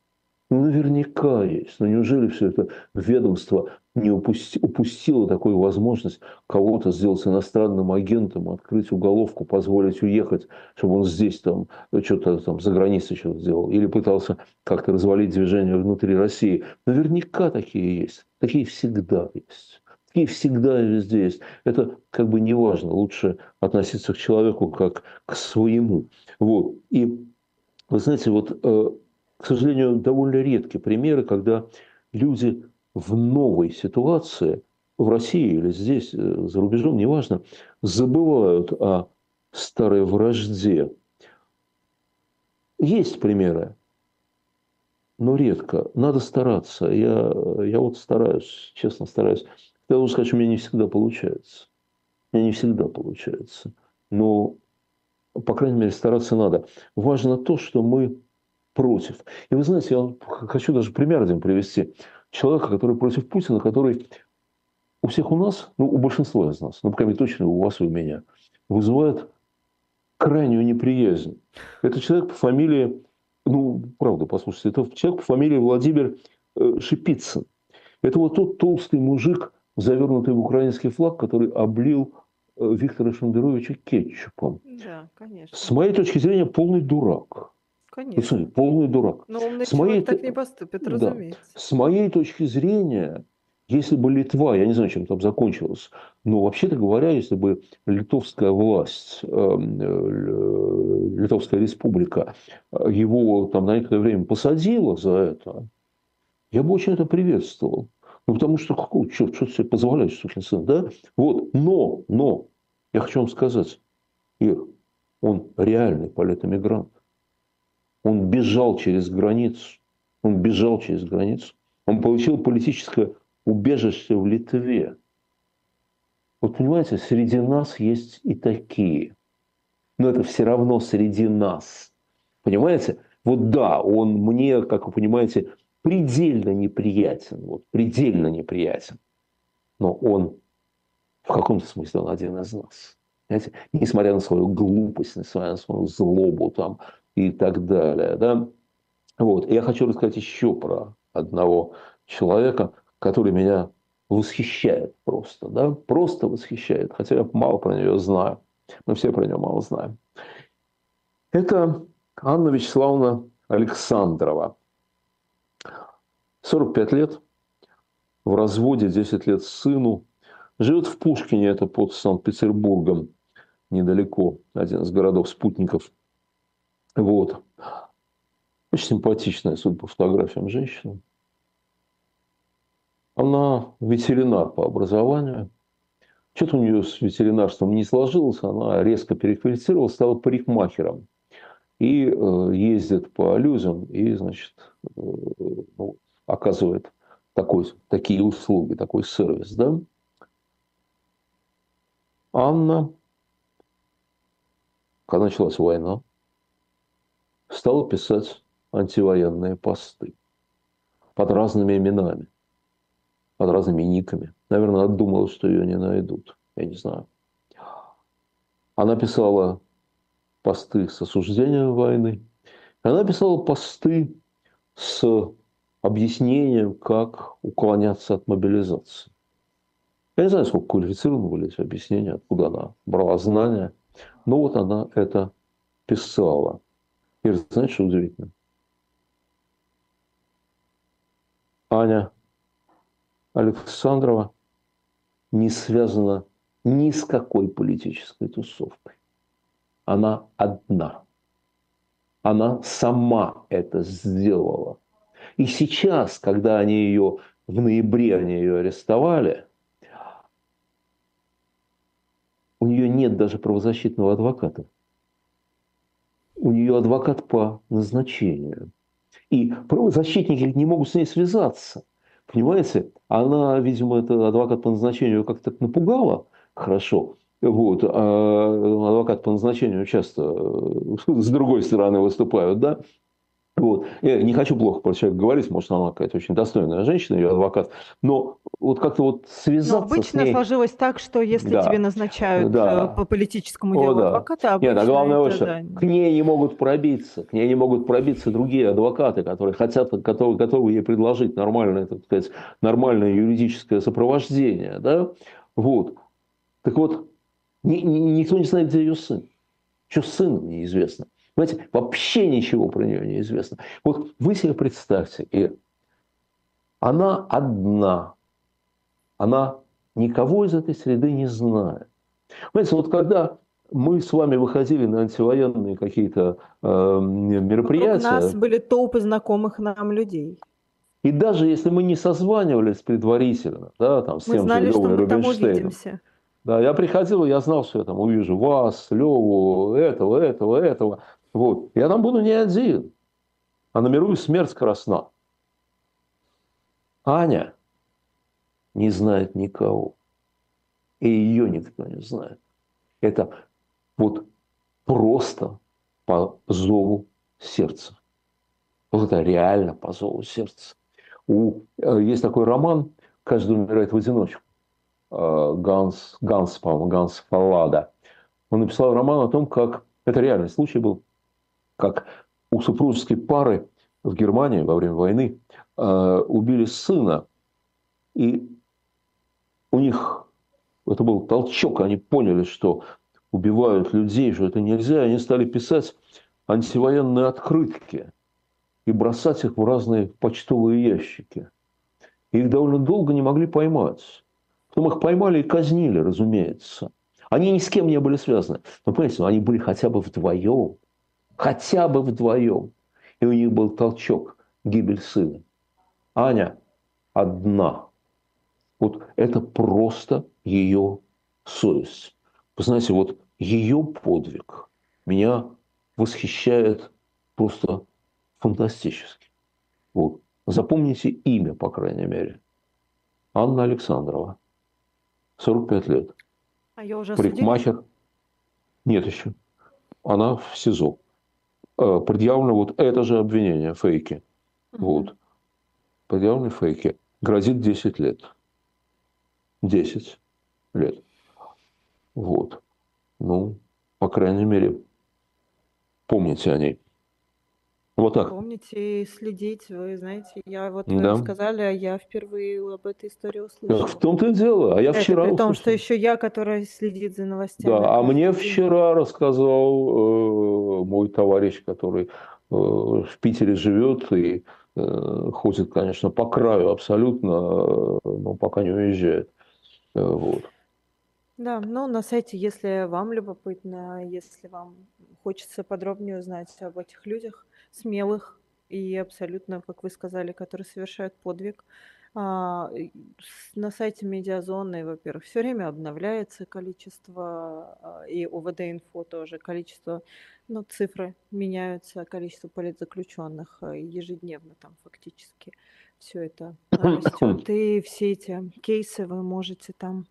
Ну, наверняка есть. Но неужели все это ведомство не упусти, упустило такую возможность кого-то сделать иностранным агентом, открыть уголовку, позволить уехать, чтобы он здесь там что-то там за границей что-то сделал, или пытался как-то развалить движение внутри России. Наверняка такие есть. Такие всегда есть. И всегда и везде есть. Это как бы не важно. Лучше относиться к человеку как к своему. Вот. И вы знаете, вот, э, к сожалению, довольно редкие примеры, когда люди в новой ситуации, в России или здесь, э, за рубежом, неважно, забывают о старой вражде. Есть примеры, но редко. Надо стараться. Я, я вот стараюсь, честно стараюсь я должен сказать, у меня не всегда получается. У меня не всегда получается. Но, по крайней мере, стараться надо. Важно то, что мы против. И вы знаете, я хочу даже пример один привести. Человека, который против Путина, который у всех у нас, ну, у большинства из нас, ну, по крайней мере, точно у вас и у меня, вызывает крайнюю неприязнь. Это человек по фамилии, ну, правда, послушайте, это человек по фамилии Владимир э, Шипицын. Это вот тот толстый мужик, завернутый в украинский флаг, который облил э, Виктора Шендеровича кетчупом. Да, конечно. С моей точки зрения, полный дурак. Конечно. Смотрите, полный дурак. Но умный с моей... так не поступит, да. разумеется. С моей точки зрения, если бы Литва, я не знаю, чем там закончилось, но вообще-то говоря, если бы литовская власть, эм, э, Литовская республика э, его там на некоторое время посадила за это, я бы очень это приветствовал. Ну, потому что какого черт, что ты себе позволяешь, сукин сын, да? Вот, но, но, я хочу вам сказать, Ир, он реальный политэмигрант. Он бежал через границу. Он бежал через границу. Он получил политическое убежище в Литве. Вот понимаете, среди нас есть и такие. Но это все равно среди нас. Понимаете? Вот да, он мне, как вы понимаете, предельно неприятен, вот, предельно неприятен. Но он в каком-то смысле он один из нас. Понимаете? Несмотря на свою глупость, несмотря на свою злобу там, и так далее. Да? Вот. И я хочу рассказать еще про одного человека, который меня восхищает просто. Да? Просто восхищает. Хотя я мало про нее знаю. Мы все про нее мало знаем. Это Анна Вячеславовна Александрова. 45 лет, в разводе 10 лет сыну, живет в Пушкине, это под Санкт-Петербургом, недалеко, один из городов-спутников. Вот. Очень симпатичная, судя по фотографиям, женщина. Она ветеринар по образованию. Что-то у нее с ветеринарством не сложилось, она резко переквалифицировалась, стала парикмахером. И э, ездит по аллюзиям, и, значит, э, ну, оказывает такой, такие услуги, такой сервис. Да? Анна когда началась война, стала писать антивоенные посты под разными именами, под разными никами. Наверное, думала, что ее не найдут. Я не знаю. Она писала посты с осуждением войны. Она писала посты с объяснением, как уклоняться от мобилизации. Я не знаю, сколько квалифицированы были эти объяснения, откуда она брала знания. Но вот она это писала. И знаете, что удивительно? Аня Александрова не связана ни с какой политической тусовкой. Она одна. Она сама это сделала. И сейчас, когда они ее в ноябре они ее арестовали, у нее нет даже правозащитного адвоката. У нее адвокат по назначению. И правозащитники не могут с ней связаться. Понимаете? Она, видимо, это адвокат по назначению как-то напугала хорошо. Вот. А адвокат по назначению часто с другой стороны выступают, да? Вот. Я не хочу плохо про человека говорить, может, она какая-то очень достойная женщина, ее адвокат, но вот как-то вот связаться но обычно с ней... сложилось так, что если да. тебе назначают да. Э, по политическому делу О, да. адвоката, обычно Нет, а главное, это, что да. к ней не могут пробиться, к ней не могут пробиться другие адвокаты, которые хотят, которые готовы ей предложить нормальное, так сказать, нормальное юридическое сопровождение, да? Вот. Так вот, ни, ни, никто не знает, где ее сын. Что с сыном неизвестно. Понимаете, вообще ничего про нее не известно. Вот вы себе представьте, и она одна, она никого из этой среды не знает. Понимаете, вот когда мы с вами выходили на антивоенные какие-то э, мероприятия. У нас были толпы знакомых нам людей. И даже если мы не созванивались предварительно, да, там, с мы тем знали, же Левой Рубинштейном, да, я приходил, я знал, что я там увижу вас, Леву, этого, этого, этого. Вот. Я там буду не один, а номерую смерть красна. Аня не знает никого. И ее никто не знает. Это вот просто по зову сердца. Вот это реально по зову сердца. У, э, есть такой роман «Каждый умирает в одиночку». Э, Ганс, Ганс, по-моему, Ганс Фаллада. Он написал роман о том, как... Это реальный случай был как у супружеской пары в Германии во время войны э, убили сына, и у них это был толчок, они поняли, что убивают людей, что это нельзя, они стали писать антивоенные открытки и бросать их в разные почтовые ящики. Их довольно долго не могли поймать. Потом их поймали и казнили, разумеется. Они ни с кем не были связаны. Но, понимаете, они были хотя бы вдвоем хотя бы вдвоем. И у них был толчок, гибель сына. Аня одна. Вот это просто ее совесть. Вы знаете, вот ее подвиг меня восхищает просто фантастически. Вот. Запомните имя, по крайней мере. Анна Александрова. 45 лет. А ее уже Парикмахер. Судили? Нет еще. Она в СИЗО. Э, предъявлено вот это же обвинение, фейки. Угу. Вот. Предъявлены фейки. Грозит 10 лет. 10 лет. Вот. Ну, по крайней мере, помните о ней. Вот так. Помните и следить. Вы знаете, я вот да. вы сказали, а я впервые об этой истории услышала. В том-то и дело. А я Это вчера... При том, что еще я, которая следит за новостями. Да, а мне день. вчера рассказал э, мой товарищ, который э, в Питере живет и э, ходит, конечно, по краю абсолютно, э, но пока не уезжает. Э, вот. Да, ну на сайте, если вам любопытно, если вам хочется подробнее узнать об этих людях, смелых и абсолютно, как вы сказали, которые совершают подвиг. А, на сайте медиазоны, во-первых, все время обновляется количество, а, и ОВД-инфо тоже, количество, ну, цифры меняются, количество политзаключенных а, ежедневно там фактически все это растет. И все эти кейсы вы можете там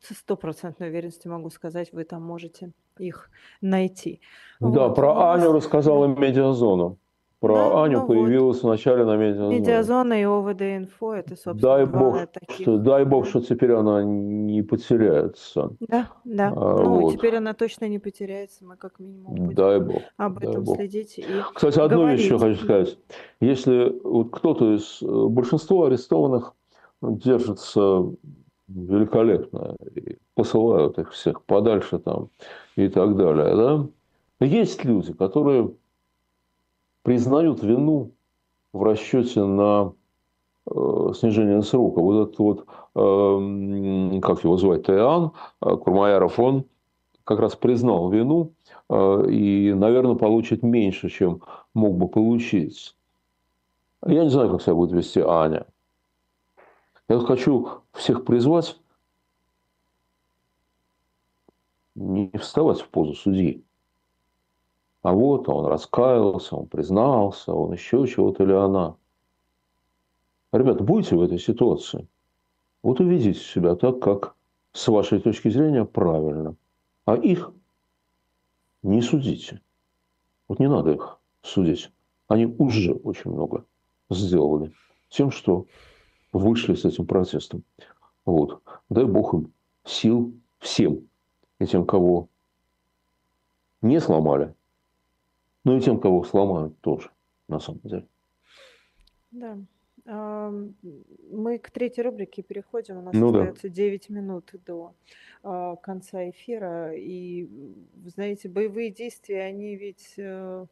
со стопроцентной уверенностью могу сказать, вы там можете их найти. Да, Вот, про Аню рассказала медиазону. Про Да, Аню ну вот. появилась вначале на медиазоне. Медиазона и ОВД-инфо, это, собственно, Дай бог, таких. что, дай бог, что теперь она не потеряется. Да, да. А, ну, вот. теперь она точно не потеряется, мы как минимум будем Дай бог. об дай этом бог. следить. И Кстати, одну вещь еще говорить. хочу сказать. Если вот кто-то из... э, Большинство арестованных держится великолепно и посылают их всех подальше там и так далее, да? Есть люди, которые признают вину в расчете на э, снижение срока. Вот этот вот, эм, как его звать, Тайан, э, Курмаяров, он как раз признал вину э, и, наверное, получит меньше, чем мог бы получить. Я не знаю, как себя будет вести Аня. Я хочу всех призвать не вставать в позу судьи. А вот он раскаялся, он признался, он еще чего-то или она. Ребята, будете в этой ситуации? Вот уведите себя так, как с вашей точки зрения правильно. А их не судите. Вот не надо их судить. Они уже очень много сделали тем, что вышли с этим протестом. Вот. Дай Бог им сил всем. И тем, кого не сломали, но и тем, кого сломают тоже, на самом деле. Да. Ам, Мы к третьей рубрике переходим. У нас Ну да. остается 9 минут до а, конца эфира. И, знаете, боевые действия, они ведь, э,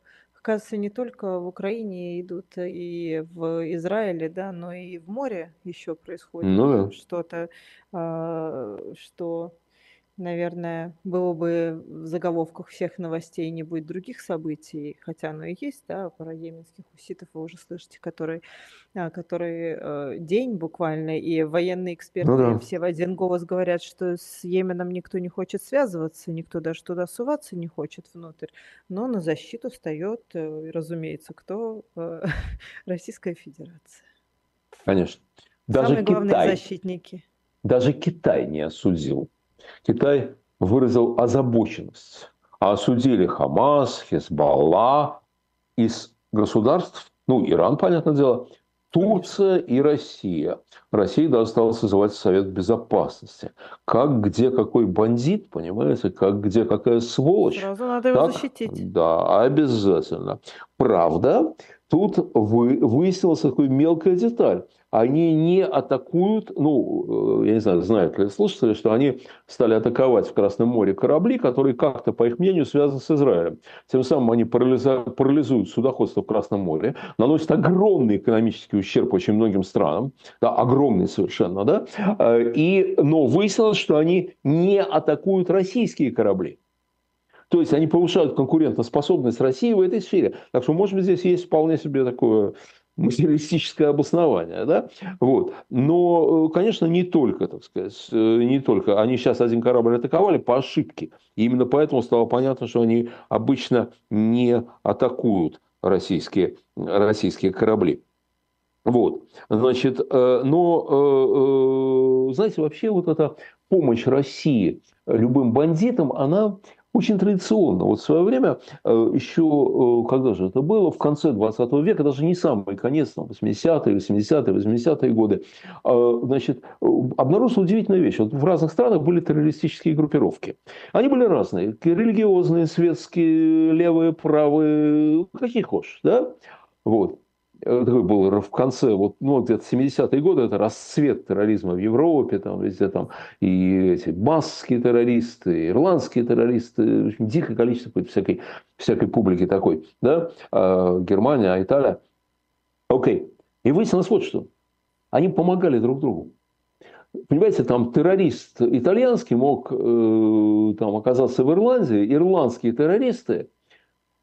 оказывается, не только в Украине идут и в Израиле, да, но и в море еще происходит Ну да. что-то, а, что, наверное, было бы в заголовках всех новостей, не будет других событий, хотя оно и есть, да, про йеменских хуситов вы уже слышите, которые, а, которые э, день буквально, и военные эксперты Ну да. все в один голос говорят, что с Йеменом никто не хочет связываться, никто даже туда суваться не хочет внутрь, но на защиту встает, э, разумеется, кто? Э, Российская Федерация. Конечно. Даже Самые главные Китай, защитники. даже Китай не осудил. Китай выразил озабоченность. А осудили Хамас, Хезбалла из государств, ну, Иран, понятное дело, Турция и Россия. Россия даже стала созывать Совет Безопасности. Как, где, какой бандит, понимаете, как, где, какая сволочь. Сразу надо его Так, защитить. Да, обязательно. Правда, тут вы, выяснилась такая мелкая деталь. Они не атакуют, ну, э, я не знаю, знают ли слушатели, что они стали атаковать в Красном море корабли, которые как-то, по их мнению, связаны с Израилем. Тем самым они парализуют судоходство в Красном море, наносят огромный экономический ущерб очень многим странам, да, огромный совершенно, да, Э, и, но выяснилось, что они не атакуют российские корабли. То есть они повышают конкурентоспособность России в этой сфере. Так что, может быть, здесь есть вполне себе такое материалистическое обоснование. Да? Вот. Но, э, конечно, не только, так сказать, э, не только. Они сейчас один корабль атаковали по ошибке. И именно поэтому стало понятно, что они обычно не атакуют российские, российские корабли. Вот, значит, э, но, знаете, вообще вот эта помощь России любым бандитам, она очень традиционна. Вот в свое время, э, еще, э, когда же это было, в конце 20 века, даже не самый конец, там, 80-е, 80-е, 80-е годы, э, значит, э, обнаружил удивительную вещь. Вот в разных странах были террористические группировки. Они были разные. Религиозные, светские, левые, правые, какие хочешь, да? Вот. Э, Такой был в конце, вот, ну, где-то 70-е годы, это расцвет терроризма в Европе, там везде там и эти баскские террористы, и ирландские террористы, в общем, дикое количество какой-то всякой, всякой публики такой, да, А, Германия, Италия. Окей. И выяснилось вот что. Они помогали друг другу. Понимаете, там террорист итальянский мог э, там оказаться в Ирландии, ирландские террористы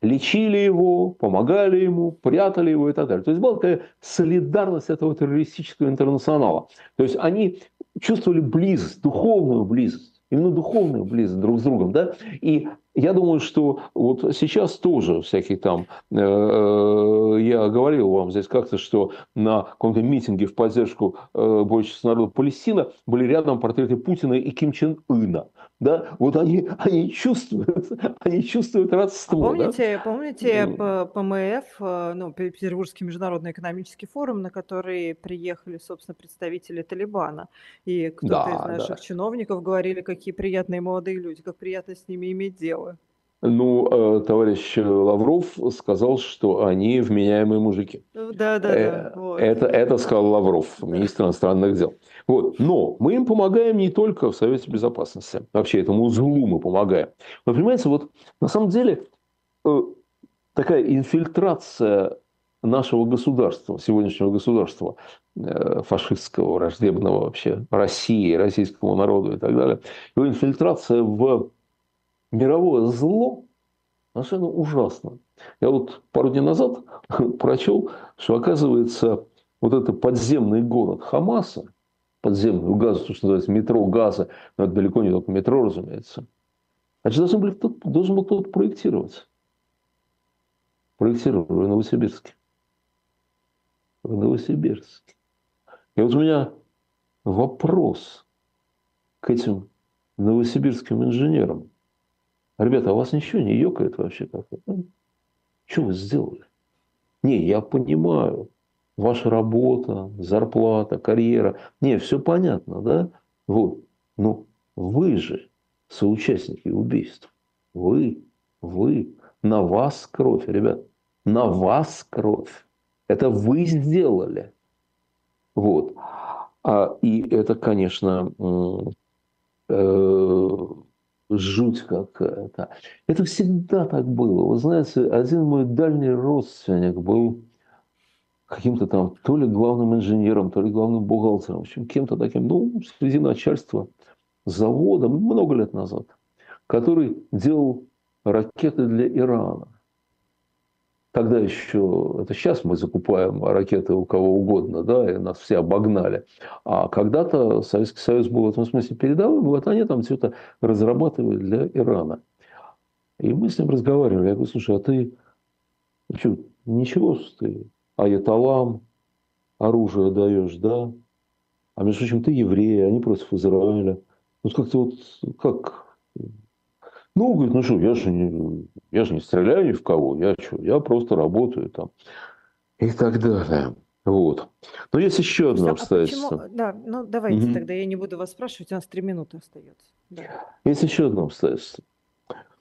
лечили его, помогали ему, прятали его и так далее. То есть была такая солидарность этого террористического интернационала. То есть они чувствовали близость, духовную близость, именно духовную близость друг с другом. Да? И я думаю, что вот сейчас тоже всякие там, э, э, я говорил вам здесь как-то, что на каком-то митинге в поддержку э, бойчества народа Палестина были рядом портреты Путина и Ким Чен Ына. Да? Вот они, они чувствуют, они чувствуют родство. А помните, да? помните ПМФ, ну, Петербургский международный экономический форум, на который приехали, собственно, представители Талибана, и кто-то да, из наших да. чиновников говорили, какие приятные молодые люди, как приятно с ними иметь дело. Ну, э, товарищ Лавров сказал, что они вменяемые мужики. Да, да, да. Э, вот. Это, это сказал Лавров, министр иностранных дел. Вот. Но мы им помогаем не только в Совете Безопасности. Вообще этому узлу мы помогаем. Вы понимаете, вот на самом деле э, такая инфильтрация нашего государства, сегодняшнего государства, фашистского, враждебного вообще России, российскому народу и так далее, его инфильтрация в мировое зло совершенно ужасно. Я вот пару дней назад прочел, что оказывается вот это подземный город Хамаса, подземный у газа, то, что называется метро газа, но это далеко не только метро, разумеется. Значит, должен был, кто-то, должен был кто-то проектировать. Проектировали в Новосибирске. В Новосибирске. И вот у меня вопрос к этим новосибирским инженерам. Ребята, а вас ничего не ёкает вообще как-то? Ну, что вы сделали? Не, я понимаю, ваша работа, зарплата, карьера. Не, все понятно, да? Вот. Но вы же соучастники убийств. Вы, вы, на вас кровь, ребят. На вас кровь. Это вы сделали. Вот. А, и это, конечно, э, жуть какая-то. Это всегда так было. Вы знаете, один мой дальний родственник был каким-то там то ли главным инженером, то ли главным бухгалтером, в общем, кем-то таким, ну, среди начальства завода много лет назад, который делал ракеты для Ирана. Тогда еще, это сейчас мы закупаем ракеты у кого угодно, да, и нас все обогнали. А когда-то Советский Союз был в этом смысле передовым, вот они там все это разрабатывали для Ирана. И мы с ним разговаривали. Я говорю, слушай, а ты что, ничего, ты аяталам, оружие даешь, да? А между прочим, ты еврей, они против Израиля. Вот как-то вот, как, ну, говорит, ну что, я же не, я же не стреляю ни в кого, я что, я просто работаю там. И так далее. Вот. Но есть еще одно а обстоятельство. Почему? Да, ну давайте угу. тогда я не буду вас спрашивать, у нас три минуты остается. Да. Есть еще одно обстоятельство.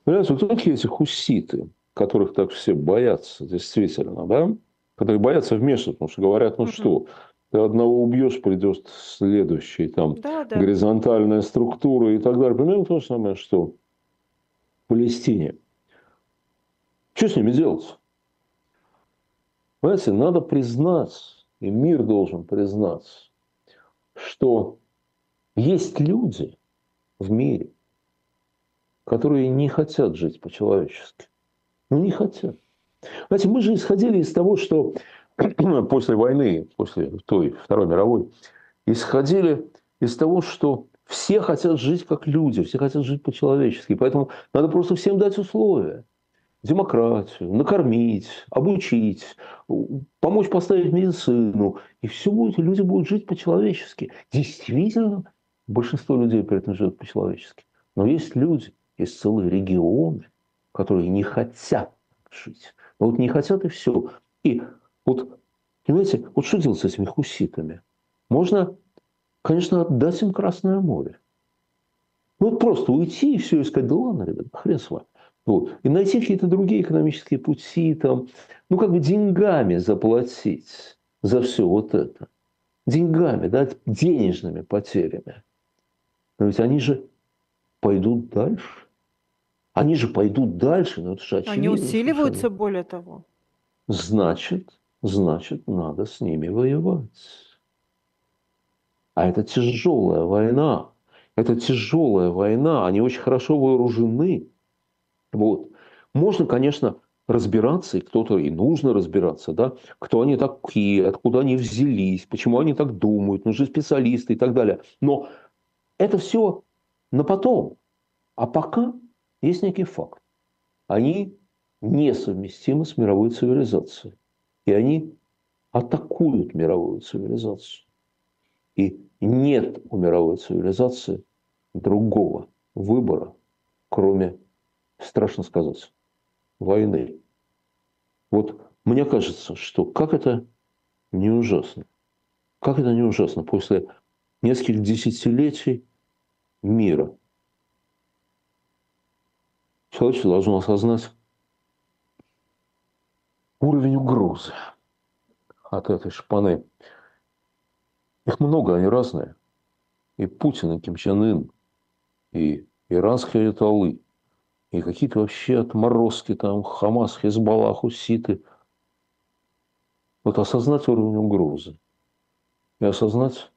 Понимаете, кто такие эти хуситы, которых так все боятся, действительно, да? Которые боятся вмешиваться, потому что говорят, ну угу. что, ты одного убьешь, придет следующий, там, да, да. горизонтальная структура и так далее. Примерно то же самое, что Палестине. Что с ними делать? Понимаете, надо признать, и мир должен признать, что есть люди в мире, которые не хотят жить по-человечески. Ну, не хотят. Знаете, мы же исходили из того, что после войны, после той Второй мировой, исходили из того, что все хотят жить как люди, все хотят жить по-человечески. Поэтому надо просто всем дать условия. Демократию, накормить, обучить, помочь поставить медицину. И все будет, люди будут жить по-человечески. Действительно, большинство людей при этом живет по-человечески. Но есть люди, есть целые регионы, которые не хотят жить. Но вот не хотят и все. И вот, понимаете, вот что делать с этими хуситами? Можно конечно, отдать им Красное море. Ну, вот просто уйти и все искать, да ладно, ребят, хрен с вами. Вот. И найти какие-то другие экономические пути, там, ну, как бы деньгами заплатить за все вот это. Деньгами, да, денежными потерями. Но ведь они же пойдут дальше. Они же пойдут дальше, но это же очевидно. Они усиливаются, совершенно. более того. Значит, значит, надо с ними воевать. А это тяжелая война. Это тяжелая война. Они очень хорошо вооружены. Вот. Можно, конечно, разбираться, и кто-то и нужно разбираться, да, кто они такие, откуда они взялись, почему они так думают, нужны специалисты и так далее. Но это все на потом. А пока есть некий факт. они несовместимы с мировой цивилизацией. И они атакуют мировую цивилизацию. И нет у мировой цивилизации другого выбора, кроме, страшно сказать, войны. Вот мне кажется, что как это не ужасно, как это не ужасно после нескольких десятилетий мира. Человечество должно осознать уровень угрозы от этой шпаны. Их много, они разные. И Путин, и Ким Чен Ын, и иранские айтолы, и какие-то вообще отморозки там, Хамас, Хизбаллах, Хуситы. Вот осознать уровень угрозы и осознать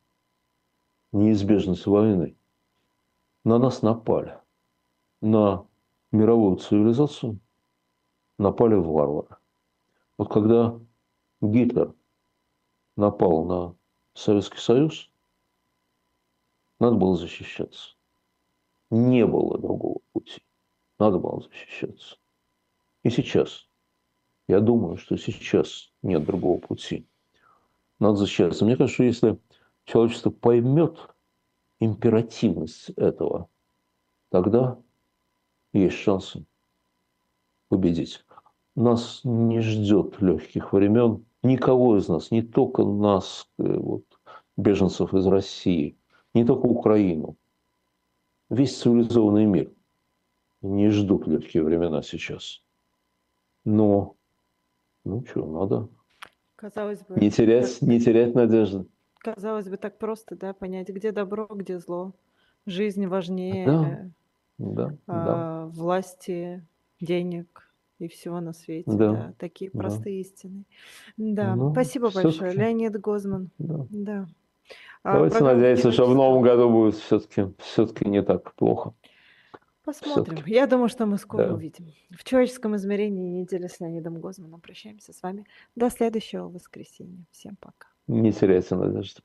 неизбежность войны. На нас напали. На мировую цивилизацию напали варвары. Вот когда Гитлер напал на Советский Союз, надо было защищаться. Не было другого пути. Надо было защищаться. И сейчас. Я думаю, что сейчас нет другого пути. Надо защищаться. Мне кажется, что если человечество поймет императивность этого, тогда есть шансы победить. Нас не ждет легких времен. Никого из нас, не только нас, э, вот, беженцев из России, не только Украину. Весь цивилизованный мир не ждут легкие времена сейчас. Но, ну что, надо Казалось бы, не терять, не терять надежды. казалось бы, так просто, да, понять, где добро, где зло. Жизнь Да, важнее да, да, а, власти, денег и всего на свете, да, да, такие да. простые истины. Да, Ну, спасибо большое, все-таки, Леонид Гозман. да. Да. А, Давайте программа надеяться, что в новом году будет все-таки все-таки не так плохо. Посмотрим. Я думаю, что мы скоро да. увидим. В человеческом измерении недели с Леонидом Гозманом. Прощаемся с вами до следующего воскресенья. Всем пока. Не теряйте надежды.